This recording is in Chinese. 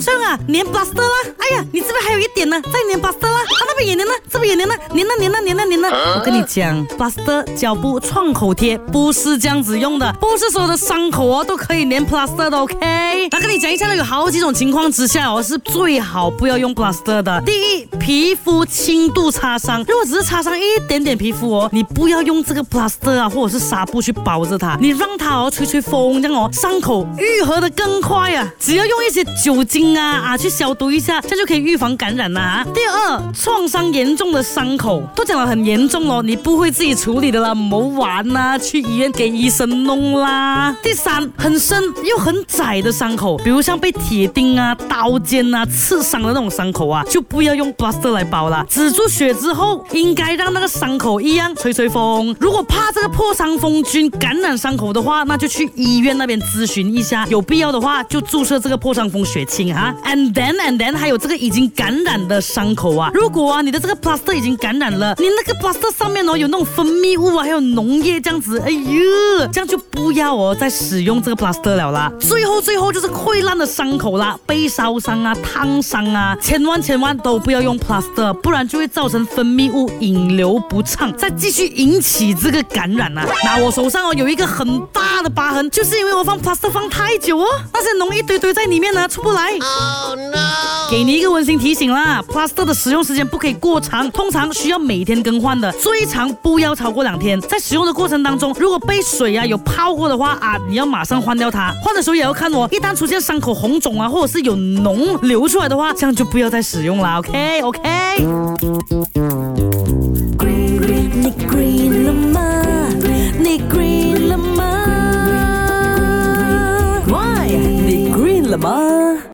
上啊，粘 plaster 啦！哎呀，你这边还有一点呢，再粘 plaster 啦！他那边也粘了，这边也粘了，粘了粘了粘了粘了！我跟你讲，plaster 脚部创口贴不是这样子用的，不是所有的伤口哦都可以粘 plaster 的，OK？那跟你讲一下，有好几种情况之下哦，是最好不要用 plaster 的。第一。皮肤轻度擦伤，如果只是擦伤一点点皮肤哦，你不要用这个 plaster 啊，或者是纱布去包着它，你让它哦吹吹风，这样哦伤口愈合的更快啊。只要用一些酒精啊啊去消毒一下，这样就可以预防感染啦。第二，创伤严重的伤口都讲了很严重哦，你不会自己处理的啦，莫玩呐，去医院给医生弄啦。第三，很深又很窄的伤口，比如像被铁钉啊、刀尖啊刺伤的那种伤口啊，就不要用。来包啦。止住血之后，应该让那个伤口一样吹吹风。如果怕这个破伤风菌感染伤口的话，那就去医院那边咨询一下，有必要的话就注射这个破伤风血清哈。And then and then，还有这个已经感染的伤口啊，如果啊你的这个 plaster 已经感染了，你那个 plaster 上面哦有那种分泌物啊，还有脓液这样子，哎呦，这样就不要哦再使用这个 plaster 了啦。最后最后就是溃烂的伤口啦，被烧伤啊、烫伤啊，千万千万都不要用。plaster，不然就会造成分泌物引流不畅，再继续引起这个感染啊！那我手上哦有一个很大的疤痕，就是因为我放 plaster 放太久哦，那些脓一堆堆在里面呢，出不来。给你一个温馨提醒啦，plaster 的使用时间不可以过长，通常需要每天更换的，最长不要超过两天。在使用的过程当中，如果被水呀有泡过的话啊，你要马上换掉它。换的时候也要看哦，一旦出现伤口红肿啊，或者是有脓流出来的话，这样就不要再使用了。OK OK。你你你了吗？